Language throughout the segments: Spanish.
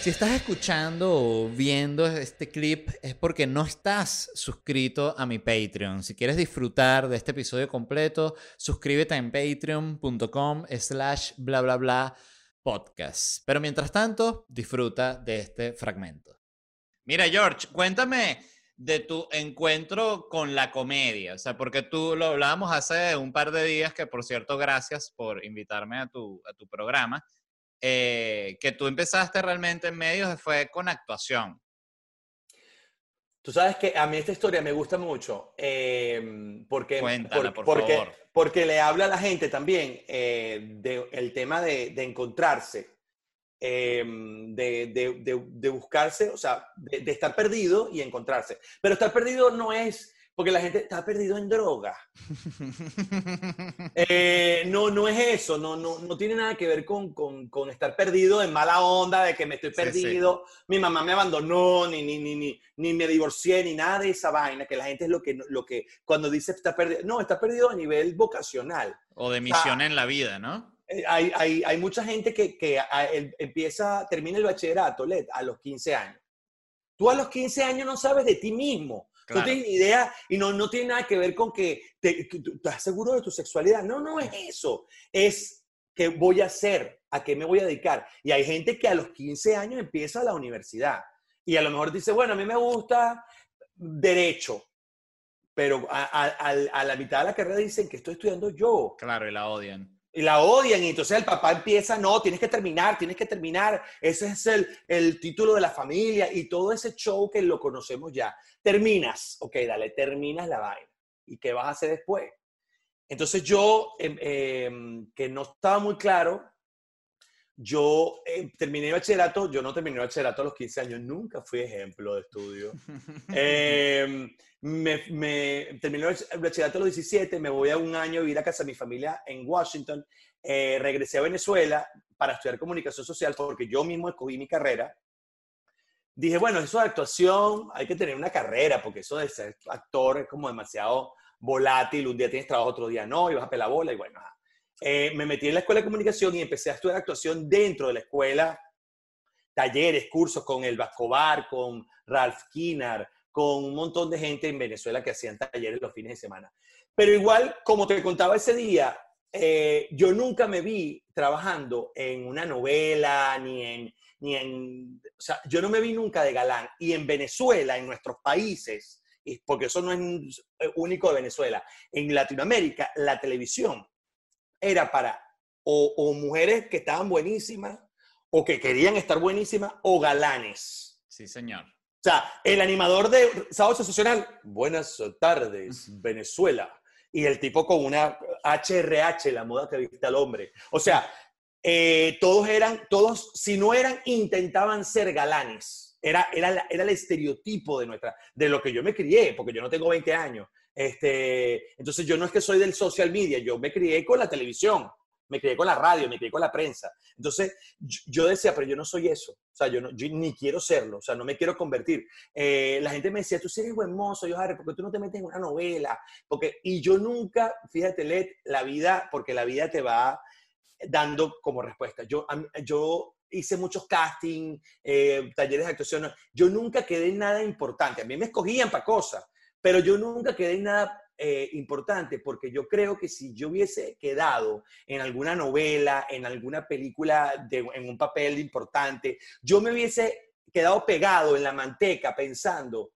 Si estás escuchando o viendo este clip es porque no estás suscrito a mi Patreon. Si quieres disfrutar de este episodio completo, suscríbete en patreon.com slash bla bla bla podcast. Pero mientras tanto, disfruta de este fragmento. Mira, George, cuéntame de tu encuentro con la comedia. O sea, porque tú lo hablábamos hace un par de días, que por cierto, gracias por invitarme a tu, a tu programa. Eh, que tú empezaste realmente en medios fue con actuación. Tú sabes que a mí esta historia me gusta mucho eh, porque, Cuéntala, por porque, favor. porque le habla a la gente también eh, del tema de, de encontrarse, eh, de, de, buscarse, o sea, de estar perdido y encontrarse. Pero estar perdido no es porque la gente está perdido en droga. Eh, no, no es eso, no, no, no tiene nada que ver con, con, con estar perdido en mala onda, de que me estoy Sí, sí. perdido, mi mamá me abandonó, ni, ni, ni, ni, ni me divorcié, ni nada de esa vaina, que la gente es lo que, lo que cuando dice está perdido, no, está perdido a nivel vocacional. o de misión en la vida, ¿no? Eh, Hay, hay, hay mucha gente que, que a- el- empieza, termina el bachillerato, Led, a los 15 años. Tú a los 15 años no sabes de ti mismo. Claro. No tienes ni idea y no, no tiene nada que ver con que, te, estás seguro de tu sexualidad. No, no es eso. Es qué voy a hacer, a qué me voy a dedicar. Y hay gente que a los 15 años empieza la universidad y a lo mejor dice, bueno, a mí me gusta derecho, pero a, a- a- a la mitad de la carrera dicen que estoy estudiando yo Claro, y la odian. Y la odian y entonces el papá empieza, no, tienes que terminar, tienes que terminar, ese es el, el título de la familia y todo ese show que lo conocemos ya. Terminas, ok, dale, terminas la vaina. ¿Y qué vas a hacer después? Entonces yo, em, em, que no estaba muy claro, yo em, terminé bachillerato, yo no terminé bachillerato a los 15 años, nunca fui ejemplo de estudio. Eh, me, me- terminé el bachillerato a los 17, me voy a un año a vivir a casa de mi familia en Washington, eh, regresé a Venezuela para estudiar comunicación social porque yo mismo escogí mi carrera. Dije, bueno, eso de actuación, hay que tener una carrera porque eso de ser actor es como demasiado volátil, un día tienes trabajo, otro día no, y vas a pelar bola y bueno. ajá. Eh, me metí en la escuela de comunicación y empecé a estudiar actuación dentro de la escuela talleres, cursos con el Vascobar, con Ralph Kinar, con un montón de gente en Venezuela que hacían talleres los fines de semana. Pero igual, como te contaba ese día, eh, yo nunca me vi trabajando en una novela, ni en, ni en, o sea, yo no me vi nunca de galán. Y en Venezuela, en nuestros países, porque eso no es eh, único de Venezuela, en Latinoamérica, la televisión era para o, o mujeres que estaban buenísimas, o que querían estar buenísimas, o galanes. Sí, señor. O sea, el animador de Sábado Sensacional, buenas tardes, Venezuela. Y el tipo con una HRH, la moda que viste al hombre. O sea, eh, todos eran, todos, si no eran, intentaban ser galanes. Era, era, era el estereotipo de, nuestra, de lo que yo me crié, porque yo no tengo 20 años. Este, entonces yo no es que soy del social media, yo me crié con la televisión, me crié con la radio, me crié con la prensa. Entonces yo, decía, pero yo no soy eso. O sea, yo, no, ni quiero serlo, o sea, no me quiero convertir. Eh, la gente me decía, tú eres buen mozo, yo, Harry, ¿por qué tú no te metes en una novela? Porque, y yo nunca, fíjate, Led, la vida, porque la vida te va dando como respuesta. Yo, yo hice muchos casting, eh, talleres de actuación, yo nunca quedé en nada importante. A mí me escogían para cosas, pero yo nunca quedé en nada eh, importante porque yo creo que si yo hubiese quedado en alguna novela, en alguna película, de, en un papel importante, yo me hubiese quedado pegado en la manteca pensando,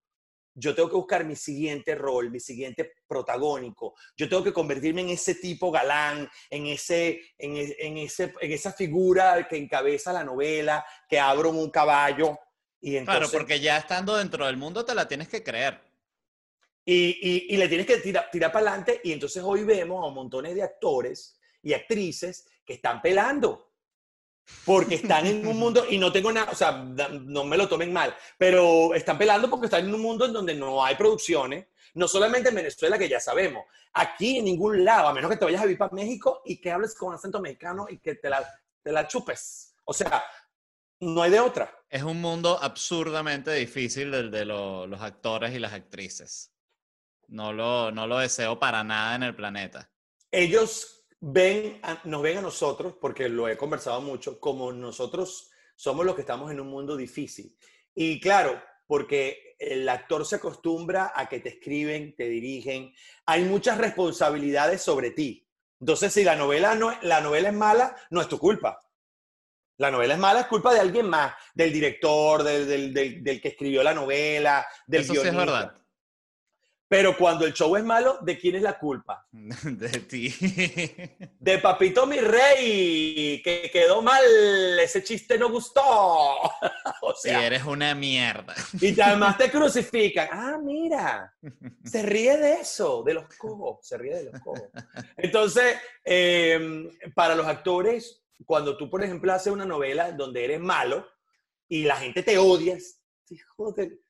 yo tengo que buscar mi siguiente rol, mi siguiente protagónico. Yo tengo que convertirme en ese tipo galán, en, ese, en, e, en, ese, en esa figura que encabeza la novela, que abro un caballo. Y entonces, claro, porque ya estando dentro del mundo te la tienes que creer. Y, y, y le tienes que tirar, tirar para adelante. Y entonces hoy vemos a montones de actores y actrices que están pelando porque están en un mundo, y no tengo nada, o sea, no me lo tomen mal, pero están pelando porque están en un mundo en donde no hay producciones, no solamente en Venezuela, que ya sabemos, aquí en ningún lado, a menos que te vayas a vivir para México y que hables con acento mexicano y que te la, te la chupes. O sea, no hay de otra. Es un mundo absurdamente difícil el de los actores y las actrices. No lo, no lo deseo para nada en el planeta. Ellos ven nos ven a nosotros, porque lo he conversado mucho, como nosotros somos los que estamos en un mundo difícil. Y claro, porque el actor se acostumbra a que te escriben, te dirigen, hay muchas responsabilidades sobre ti. Entonces, si la novela, no, la novela es mala, no es tu culpa. La novela es mala, es culpa de alguien más, del director, del, del, que escribió la novela, del Eso Sí es verdad. Pero cuando el show es malo, ¿de quién es la culpa? De ti. De Papito mi rey, que quedó mal, ese chiste no gustó. o sea, eres una mierda. Y además te crucifican. Ah, mira, se ríe de eso, de los cojos, se ríe de los cojos. Entonces, em, para los actores, cuando tú, por ejemplo, haces una novela donde eres malo y la gente te odia, hijo de,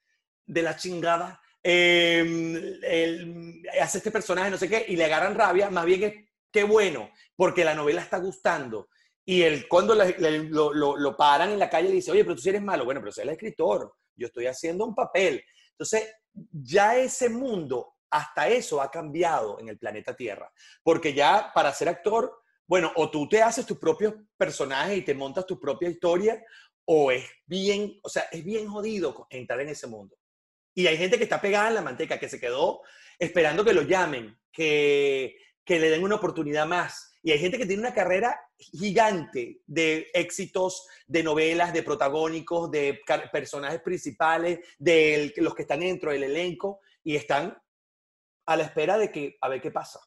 de la chingada, eh, hace este personaje, no sé qué, y le agarran rabia, más bien es qué bueno, porque la novela está gustando. Y él, cuando lo, lo, paran en la calle, le dice, oye, pero tú eres malo. Bueno, pero soy el escritor, yo estoy haciendo un papel. Entonces, ya ese mundo, hasta eso ha cambiado en el planeta Tierra. Porque ya para ser actor, bueno, o tú te haces tus propios personajes y te montas tu propia historia, o es bien, o sea, es bien jodido entrar en ese mundo. Y hay gente que está pegada en la manteca, que se quedó esperando que lo llamen, que, que le den una oportunidad más. Y hay gente que tiene una carrera gigante de éxitos, de novelas, de protagónicos, de personajes principales, de los que están dentro del elenco y están a la espera de que a ver qué pasa.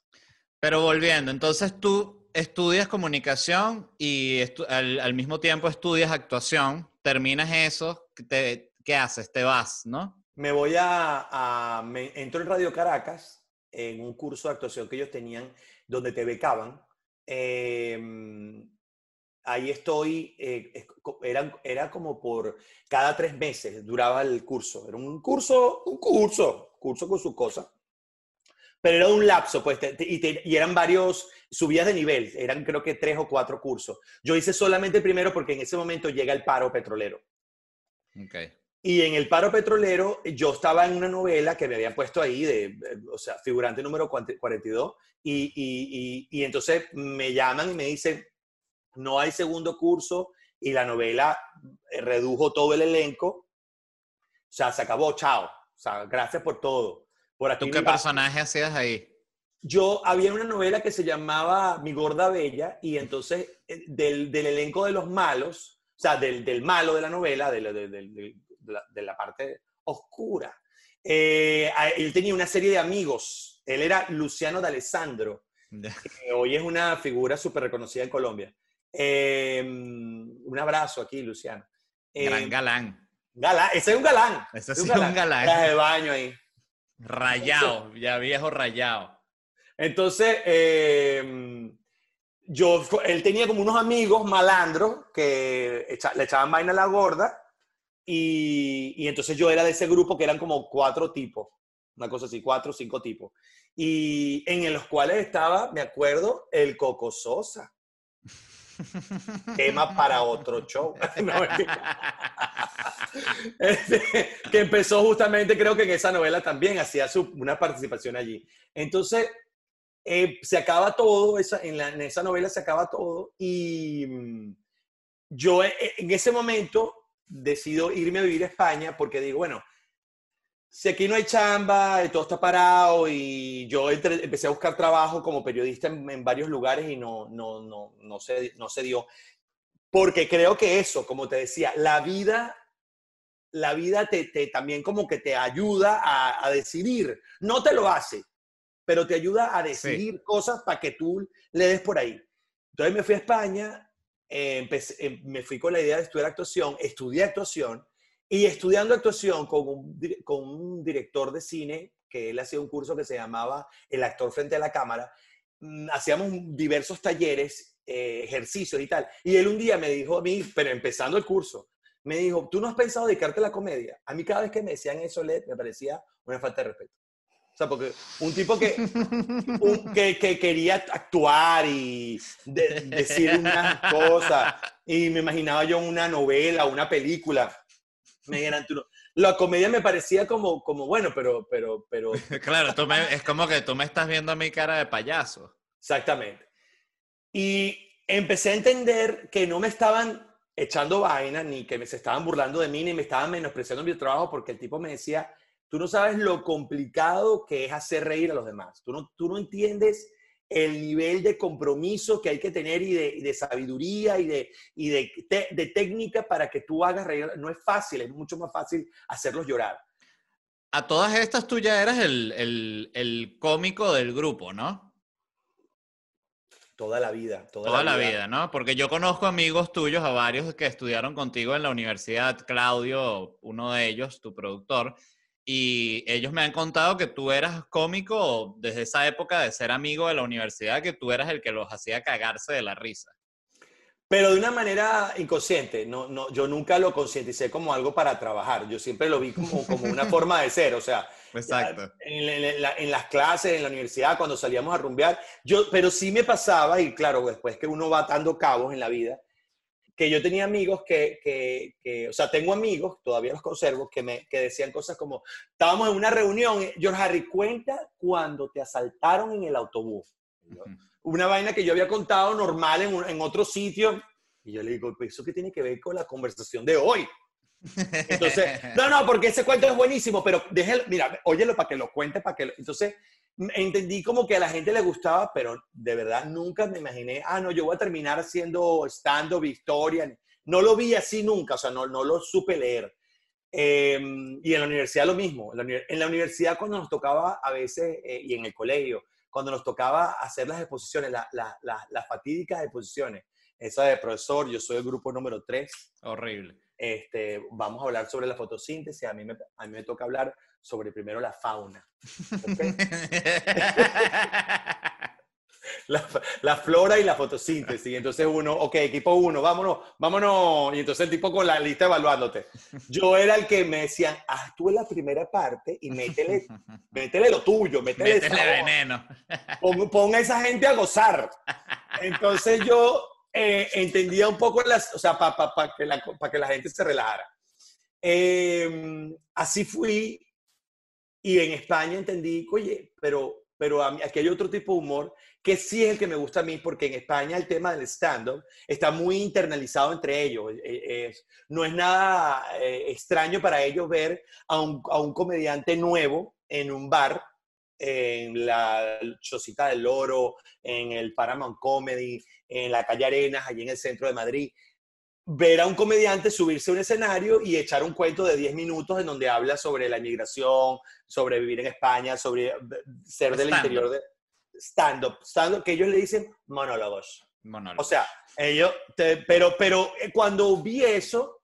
Pero volviendo, entonces tú estudias comunicación y al, al, mismo tiempo estudias actuación, terminas eso, te, ¿qué haces? Te vas, ¿no? Me voy a, me entro en Radio Caracas en un curso de actuación que ellos tenían donde te becaban. Em, ahí estoy, eh, era, era como por cada tres meses duraba el curso. Era un curso, un curso, curso con su cosa. Pero era un lapso, pues, y, y, eran varios subidas de nivel, eran creo que tres o cuatro cursos. Yo hice solamente el primero porque en ese momento llega el paro petrolero. Okay. Y en el paro petrolero, yo estaba en una novela que me habían puesto ahí, de, o sea, figurante número 42, y, y, y, entonces me llaman y me dicen, no hay segundo curso, y la novela eh, redujo todo el elenco, o sea, se acabó, chao, o sea, gracias por todo. Por aquí ¿Tú qué personaje hacías ahí? Yo había una novela que se llamaba Mi Gorda Bella, y entonces eh, del, del elenco de los malos, o sea, del, del malo de la novela, del, del, de la, parte oscura. Eh, él tenía una serie de amigos. Él era Luciano D'Alessandro, que hoy es una figura súper reconocida en Colombia. Em, un abrazo aquí, Luciano. Gran em, galán. Galán, ese es un galán. Ese es un galán. Un galán. de baño ahí. Rayado, ya viejo rayado. Entonces, em, yo, él tenía como unos amigos malandros que le echaban vaina a la gorda y, entonces yo era de ese grupo que eran como cuatro tipos, una cosa así, cuatro o cinco tipos. Y en los cuales estaba, me acuerdo, el Coco Sosa. Tema para otro show. Este, que empezó justamente, creo que en esa novela también hacía su, una participación allí. Entonces, eh, se acaba todo, esa, en, en, esa novela se acaba todo. Y mm, yo eh, en ese momento decido irme a vivir a España porque digo, bueno, si aquí no hay chamba, todo está parado y yo empecé a buscar trabajo como periodista en, varios lugares y no, no, no, no, se, no se dio. Porque creo que eso, como te decía, la vida la vida te, te también como que te ayuda a, a decidir. No te lo hace, pero te ayuda a decidir cosas para que tú le des por ahí. Entonces me fui a España, eh, eh, me fui con la idea de estudiar actuación, estudié actuación y estudiando actuación con un, con un director de cine que él hacía un curso que se llamaba El actor frente a la cámara, mm, hacíamos diversos talleres, eh, ejercicios y tal. Y él un día me dijo a mí, pero empezando el curso, me dijo, ¿tú no has pensado dedicarte a la comedia? A mí cada vez que me decían eso, me parecía una falta de respeto. O sea, porque un tipo que, un- que, que quería actuar y de- decir unas cosas, y me imaginaba yo una novela, una película. Me dijeran, tú no- La comedia me parecía como, como bueno, pero, pero, pero, Claro, tú me- es como que tú me estás viendo a mi cara de payaso. exactamente. Y empecé a entender que no me estaban echando vaina, ni que me, se estaban burlando de mí, ni me estaban menospreciando mi trabajo, porque el tipo me decía, tú no sabes lo complicado que es hacer reír a los demás. Tú no, tú no entiendes el nivel de compromiso que hay que tener y de, y de sabiduría y, de, y de, te- de técnica para que tú hagas reír. No es fácil, es mucho más fácil hacerlos llorar. A todas estas tú ya eras el, el- el cómico del grupo, ¿no? Toda la vida, toda, Toda la vida, ¿no? Porque yo conozco amigos tuyos, a varios que estudiaron contigo en la universidad, Claudio, uno de ellos, tu productor, y ellos me han contado que tú eras cómico desde esa época de ser amigo de la universidad, que tú eras el que los hacía cagarse de la risa. Pero de una manera inconsciente. No, no, yo nunca lo concienticé como algo para trabajar. Yo siempre lo vi como, como una forma de ser. O sea, Exacto. en, en la- en las clases, en la universidad, cuando salíamos a rumbear, yo, pero sí me pasaba, y claro, después que uno va atando cabos en la vida, que yo tenía amigos que, que, que- o sea, tengo amigos, todavía los conservo, que me que decían cosas como, estábamos en una reunión, eh, George Harry, cuenta cuando te asaltaron en el autobús. Y yo, Una vaina que yo había contado normal en, un- en otro sitio, y yo le digo, eso qué tiene que ver con la conversación de hoy. Entonces, no, no, porque ese cuento es buenísimo, pero déjelo, mira, óyelo para que lo cuente, para que lo- Entonces, entendí como que a la gente le gustaba, pero de verdad nunca me imaginé, ah, no, yo voy a terminar haciendo stand-up, Victoria. No lo vi así nunca, o sea, no, no lo supe leer. Eh, y en la universidad lo mismo. En la, universidad cuando nos tocaba a veces, eh, y en el colegio, cuando nos tocaba hacer las exposiciones, la- la- la- las fatídicas exposiciones, esa de profesor, yo soy el grupo número 3, Horrible. Este, vamos a hablar sobre la fotosíntesis. A mí me, a mí me toca hablar sobre primero la fauna. ¿ok? La, la flora y la fotosíntesis. Y entonces uno, ok, equipo uno, vámonos, vámonos. Y entonces el tipo con la lista evaluándote. Yo era el que me decían, haz tú la primera parte y métele, métele lo tuyo, métele, Métele veneno. Pon, pon a esa gente a gozar. Entonces yo eh, entendía un poco las, o sea, para que, la, pa que la gente se relajara. Eh, así fui y en España entendí, oye, pero, pero a mí- aquí hay otro tipo de humor que sí es el que me gusta a mí, porque en España el tema del stand-up está muy internalizado entre ellos. Eh, es- no es nada eh, extraño para ellos ver a un, a un comediante nuevo en un bar en la Chocita del Oro, en el Paramount Comedy, en la calle Arenas, allí en el centro de Madrid. Ver a un comediante subirse a un escenario y echar un cuento de 10 minutos en donde habla sobre la inmigración, sobre vivir en España, sobre ser del interior de stand-up, stand-up, que ellos le dicen monólogos. Monólogo. O sea, ellos, te- pero, pero eh, cuando vi eso,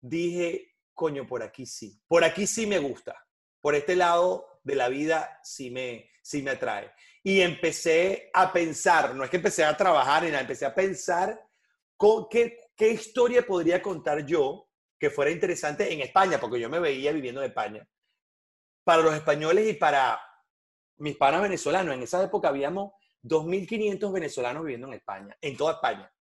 dije, coño, por aquí sí, por aquí sí me gusta, por este lado de la vida sí me, sí me atrae. Y empecé a pensar, no es que empecé a trabajar nada, empecé a pensar con qué, qué historia podría contar yo que fuera interesante en España, porque yo me veía viviendo en España. Para los españoles y para mis panas venezolanos, en esa época habíamos 2.500 venezolanos viviendo en España, en toda España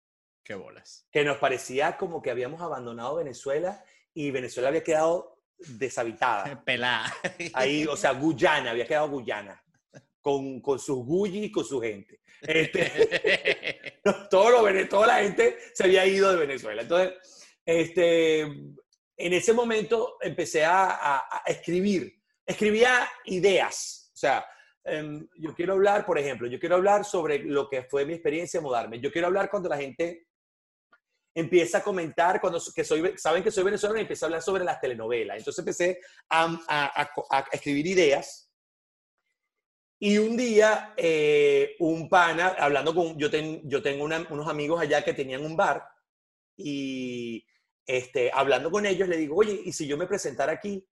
Qué bolas. que nos parecía como que habíamos abandonado Venezuela y Venezuela había quedado deshabitada. Pelada. Ahí, o sea, Guyana, había quedado Guyana, con, con sus Guyi y con su gente. Este, todo lo, toda la gente se había ido de Venezuela. Entonces, este, en ese momento empecé a, a- a escribir. Escribía ideas. O sea, em, yo quiero hablar, por ejemplo, yo quiero hablar sobre lo que fue mi experiencia de mudarme. Yo quiero hablar cuando la gente empieza a comentar, cuando, que soy, saben que soy venezolano, y empieza a hablar sobre las telenovelas. Entonces empecé a, a, escribir ideas. Y un día, eh, un pana, hablando con, yo, yo tengo unos amigos allá que tenían un bar, y este, hablando con ellos le digo, oye, ¿y si yo me presentara aquí?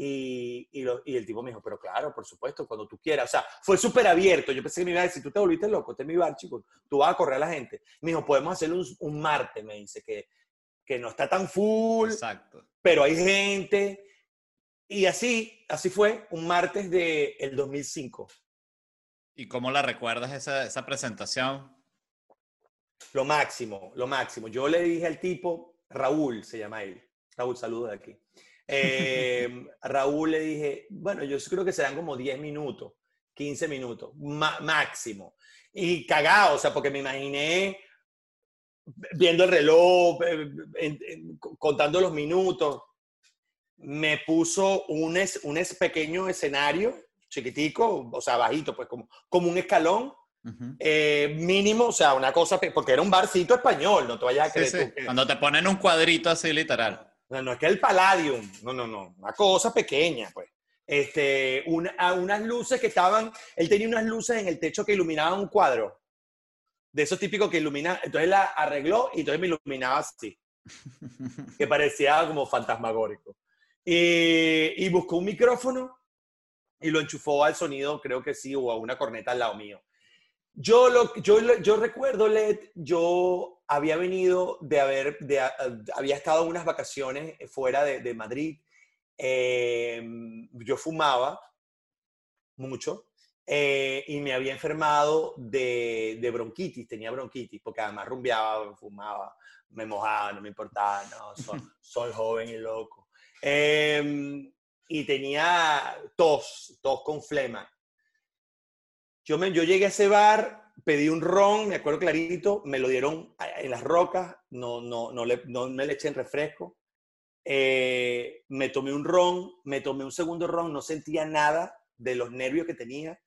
Y, y, el tipo me dijo, pero claro, por supuesto, cuando tú quieras. O sea, fue súper abierto. Yo pensé que me iba a decir, tú te volviste loco, este es mi bar, chico, tú vas a correr a la gente. Me dijo, podemos hacer un, un martes, me dice, que, que no está tan full, Exacto. pero hay gente. Y así, así fue, un martes del el 2005. ¿Y cómo la recuerdas esa, esa presentación? Lo máximo, lo máximo. Yo le dije al tipo, Raúl se llama él. Raúl, saludos de aquí. Eh, Raúl le dije, bueno, yo creo que serán como 10 minutos, 15 minutos, máximo. Y cagado, o sea, porque me imaginé viendo el reloj, contando los minutos. Me puso un, un pequeño escenario, chiquitico, o sea, bajito, pues como, como un escalón, eh, mínimo, o sea, una cosa, porque era un barcito español, no te vayas a creer. Cuando te ponen un cuadrito así literal. No, no es que el Palladium, no, no, no, una cosa pequeña, pues. Este, una, unas luces que estaban, él tenía unas luces en el techo que iluminaban un cuadro, de esos típicos que ilumina, entonces la arregló y entonces me iluminaba así, que parecía como fantasmagórico. Y, y buscó un micrófono y lo enchufó al sonido, creo que sí, o a una corneta al lado mío. Yo, lo, yo, yo recuerdo, Led, yo había venido de haber, de, había estado unas vacaciones fuera de, de Madrid. Eh, yo fumaba mucho eh, y me había enfermado de, de, bronquitis, tenía bronquitis, porque además rumbeaba, fumaba, me mojaba, no me importaba, no, soy, soy joven y loco. Eh, y tenía tos, tos con flema. Yo, me, yo llegué a ese bar, pedí un ron, me acuerdo clarito, me lo dieron en las rocas, no, no, no, le, no me le eché en refresco. Eh, me tomé un ron, me tomé un segundo ron, no sentía nada de los nervios que tenía.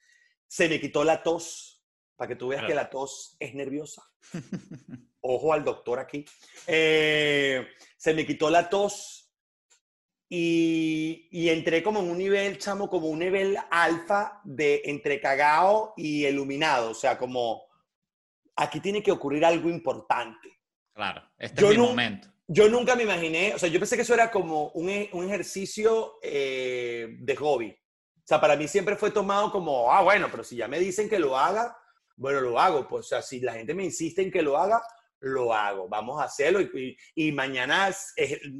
Se me quitó la tos, para que tú veas que la tos es nerviosa. Ojo al doctor aquí. Eh, se me quitó la tos, y, entré como en un nivel, chamo, como un nivel alfa de entre cagao y iluminado. O sea, como aquí tiene que ocurrir algo importante. Claro, este es mi momento. Yo nunca me imaginé, o sea, yo pensé que eso era como un, e, un ejercicio eh, de hobby. O sea, para mí siempre fue tomado como, ah, bueno, pero si ya me dicen que lo haga, bueno, lo hago. Pues, o sea, si la gente me insiste en que lo haga, lo hago, vamos a hacerlo y, mañana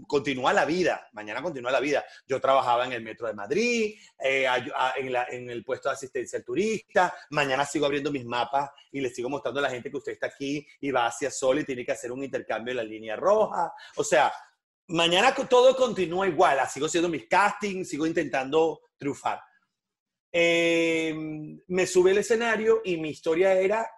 continúa la vida, mañana continúa la vida. Yo trabajaba en el Metro de Madrid, eh, en, el puesto de asistencia al turista, mañana sigo abriendo mis mapas y les sigo mostrando a la gente que usted está aquí y va hacia Sol y tiene que hacer un intercambio en la línea roja. O sea, mañana todo continúa igual, ah, sigo haciendo mis castings, sigo intentando triunfar. Eh, me sube el escenario y mi historia era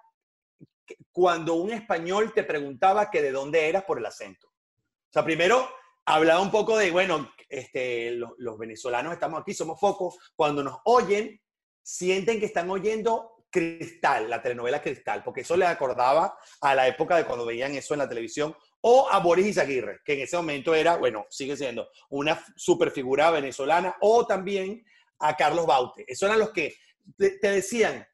cuando un español te preguntaba que de dónde eras por el acento. O sea, primero hablaba un poco de, bueno, este, los, venezolanos estamos aquí, somos pocos. Cuando nos oyen, sienten que están oyendo Cristal, la telenovela Cristal, porque eso les acordaba a la época de cuando veían eso en la televisión, o a Boris Izaguirre, que en ese momento era, bueno, sigue siendo una super figura venezolana, o también a Carlos Baute. Esos eran los que te decían,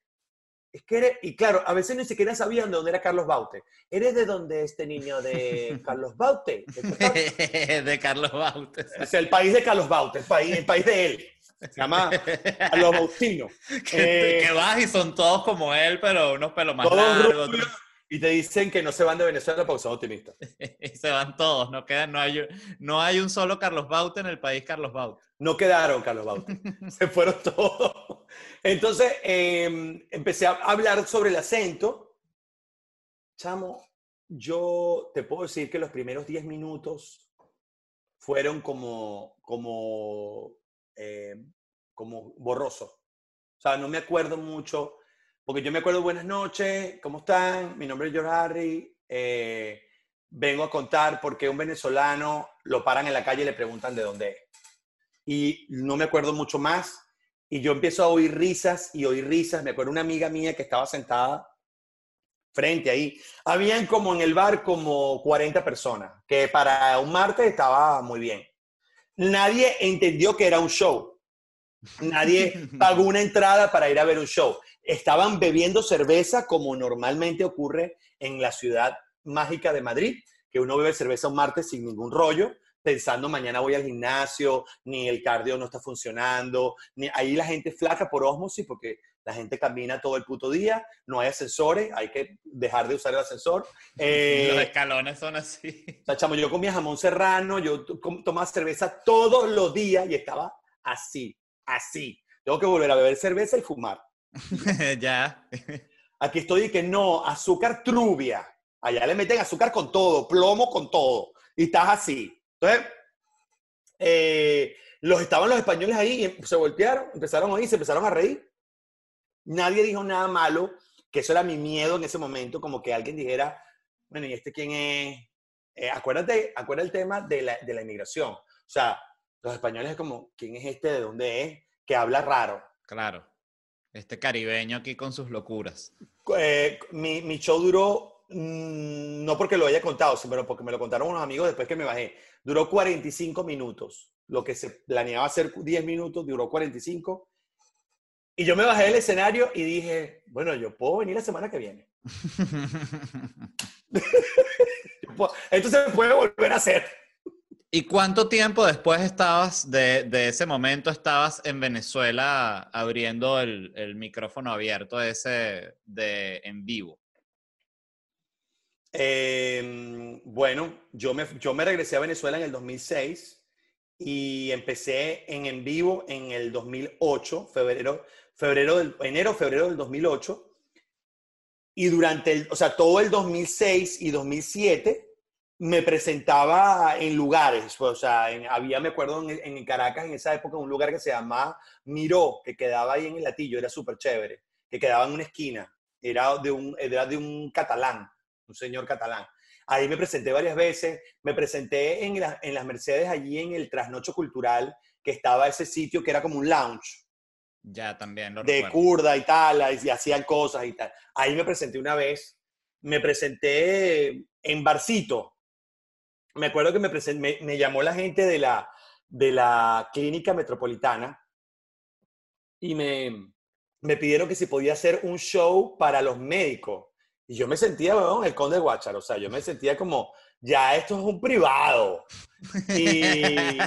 es que eres, y claro, a veces ni siquiera sabían de dónde era Carlos Baute. ¿Eres de dónde este niño de Carlos Baute? De, Carlos Baute. Es el país de Carlos Baute, el país, el país de él. Se llama Carlos Bautino. Que, eh, vas y son todos como él, pero unos pelos más largos. Y te dicen que no se van de Venezuela porque son optimistas. se van todos, no, quedan, no, hay, no hay un solo Carlos Baute en el país Carlos Baute. No quedaron Carlos Baute, se fueron todos. Entonces em, empecé a hablar sobre el acento. Chamo, yo te puedo decir que los primeros 10 minutos fueron como, como, em, como borrosos. O sea, no me acuerdo mucho, porque yo me acuerdo buenas noches, ¿cómo están? Mi nombre es George Harry. Eh, vengo a contar por qué un venezolano lo paran en la calle y le preguntan de dónde es. Y no me acuerdo mucho más y yo empiezo a oír risas y oír risas. Me acuerdo una amiga mía que estaba sentada frente ahí. Habían como en el bar como 40 personas, que para un martes estaba muy bien. Nadie entendió que era un show. Nadie pagó una entrada para ir a ver un show. Estaban bebiendo cerveza como normalmente ocurre en la ciudad mágica de Madrid, que uno bebe cerveza un martes sin ningún rollo, pensando mañana voy al gimnasio, ni el cardio no está funcionando, ni ahí la gente flaca por osmosis porque la gente camina todo el puto día, no hay ascensores, hay que dejar de usar el ascensor. Eh, los escalones son así. O sea, chamo, yo comía jamón serrano, yo tomaba cerveza todos los días y estaba así, así. Tengo que volver a beber cerveza y fumar. ya. Aquí estoy y que no, azúcar trubia. Allá le meten azúcar con todo, plomo con todo. Y estás así. Entonces, eh, los estaban los españoles ahí y se voltearon, empezaron a ir, se empezaron a reír. Nadie dijo nada malo, que eso era mi miedo en ese momento, como que alguien dijera, bueno, ¿y este quién es? Eh, acuérdate, acuérdate el tema de la, de la inmigración. O sea, los españoles es como, ¿quién es este? ¿De dónde es? Que habla raro. Claro. Este caribeño aquí con sus locuras. Eh, mi, mi, show duró, mmm, no porque lo haya contado, sino porque me lo contaron unos amigos después que me bajé. Duró 45 minutos. Lo que se planeaba hacer 10 minutos, duró 45. Y yo me bajé del escenario y dije, bueno, yo puedo venir la semana que viene. Entonces se puede volver a hacer. ¿Y cuánto tiempo después estabas de, de, ese momento, estabas en Venezuela abriendo el, el, micrófono abierto ese de en vivo? Eh, bueno, yo me, yo me regresé a Venezuela en el 2006 y empecé en en vivo en el 2008, febrero, febrero del, enero, febrero del 2008. Y durante el, o sea, todo el 2006 y 2007 me presentaba en lugares, pues, o sea, en, había, me acuerdo, en, en, Caracas en esa época un lugar que se llamaba Miró, que quedaba ahí en el Latillo, era súper chévere, que quedaba en una esquina, era de un, era de un catalán, un señor catalán. Ahí me presenté varias veces, me presenté en, la, en las Mercedes, allí en el Trasnocho Cultural, que estaba ese sitio que era como un lounge. Ya, también. Lo de kurda y tal, y hacían cosas y tal. Ahí me presenté una vez, me presenté en Barcito, me acuerdo que me, me, me, llamó la gente de la, de la clínica metropolitana y me, me, pidieron que si podía hacer un show para los médicos. Y yo me sentía, bueno, el conde Guachar, o sea, yo me sentía como, ya esto es un privado. Y, y,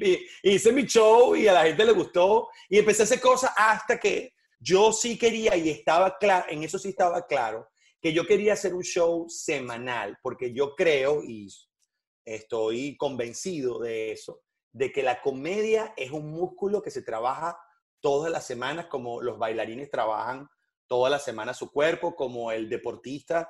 y, hice mi show y a la gente le gustó y empecé a hacer cosas hasta que yo sí quería y estaba claro, en eso sí estaba claro, que yo quería hacer un show semanal, porque yo creo y estoy convencido de eso, de que la comedia es un músculo que se trabaja todas las semanas, como los bailarines trabajan toda la semana su cuerpo, como el deportista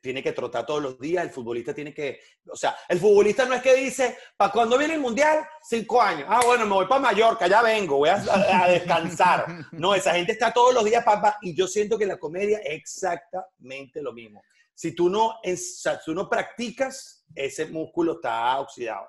tiene que trotar todos los días, el futbolista tiene que, o sea, el futbolista no es que dice, ¿para cuándo viene el mundial? Cinco años. Ah, bueno, me voy para Mallorca, ya vengo, voy a, a descansar. No, esa gente está todos los días, papá, y yo siento que la comedia es exactamente lo mismo. Si tú no, es, si tú no practicas, ese músculo está oxidado.